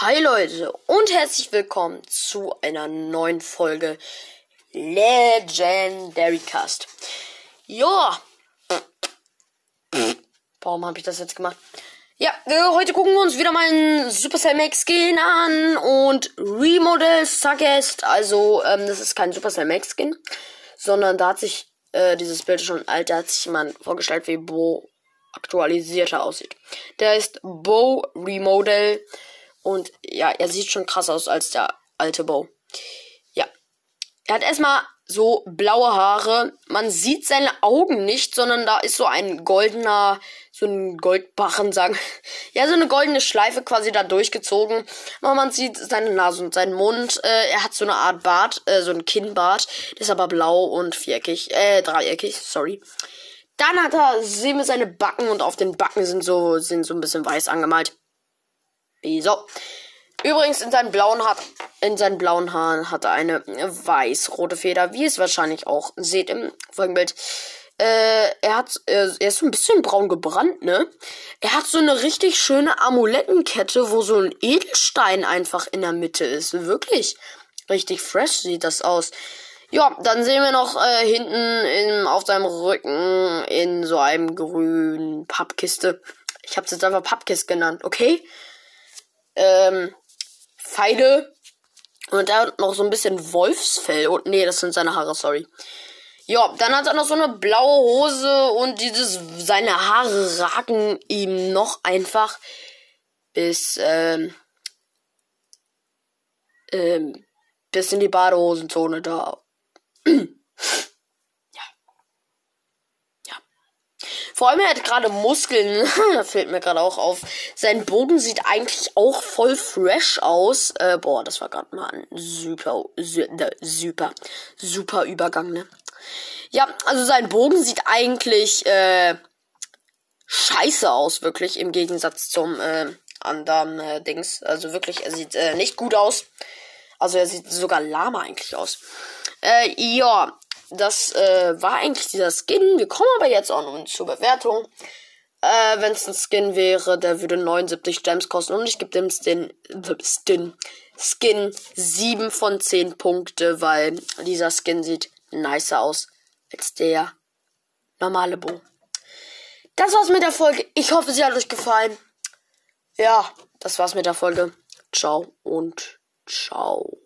Hi Leute und herzlich willkommen zu einer neuen Folge Legendary Cast. Ja. Warum habe ich das jetzt gemacht? Ja, wir, heute gucken wir uns wieder mal einen Supercell Max Skin an und Remodel Suggest. Also, ähm, das ist kein Supercell Max Skin, sondern da hat sich äh, dieses Bild schon alt, da hat sich jemand vorgestellt, wie Bo aktualisierter aussieht. Der ist Bo Remodel und ja, er sieht schon krass aus als der alte Bo. Ja. Er hat erstmal so blaue Haare. Man sieht seine Augen nicht, sondern da ist so ein goldener, so ein Goldbarren, sagen. Ja, so eine goldene Schleife quasi da durchgezogen. Aber man sieht seine Nase und seinen Mund. Äh, er hat so eine Art Bart, äh, so ein Kinnbart. Der ist aber blau und viereckig, äh, dreieckig, sorry. Dann hat er, sehen wir seine Backen und auf den Backen sind so, sind so ein bisschen weiß angemalt. So. Übrigens in seinen blauen Haar, in seinen blauen Haaren hat er eine weiß-rote Feder, wie es wahrscheinlich auch seht im Folgenbild. Äh, er hat, äh, er ist so ein bisschen braun gebrannt, ne? Er hat so eine richtig schöne Amulettenkette, wo so ein Edelstein einfach in der Mitte ist. Wirklich. Richtig fresh sieht das aus. Ja, dann sehen wir noch äh, hinten in, auf seinem Rücken in so einem grünen Pappkiste. Ich habe es jetzt einfach Pappkiste genannt, okay? Ähm, Pfeile und da noch so ein bisschen Wolfsfell. Und nee, das sind seine Haare, sorry. Ja, dann hat er noch so eine blaue Hose und dieses, seine Haare ragen ihm noch einfach bis, ähm, ähm, bis in die Badehosenzone da. Vor allem, er hat gerade Muskeln. Fällt mir gerade auch auf. Sein Bogen sieht eigentlich auch voll fresh aus. Äh, boah, das war gerade mal ein super, super, super Übergang, ne? Ja, also sein Bogen sieht eigentlich äh, scheiße aus, wirklich, im Gegensatz zum äh, anderen äh, Dings. Also wirklich, er sieht äh, nicht gut aus. Also er sieht sogar lama eigentlich aus. Äh, ja, das äh, war eigentlich dieser Skin. Wir kommen aber jetzt auch nun zur Bewertung. Äh, Wenn es ein Skin wäre, der würde 79 Gems kosten. Und ich gebe dem Skin, Skin, Skin 7 von 10 Punkte, weil dieser Skin sieht nicer aus als der normale Bo. Das war's mit der Folge. Ich hoffe, sie hat euch gefallen. Ja, das war's mit der Folge. Ciao und ciao.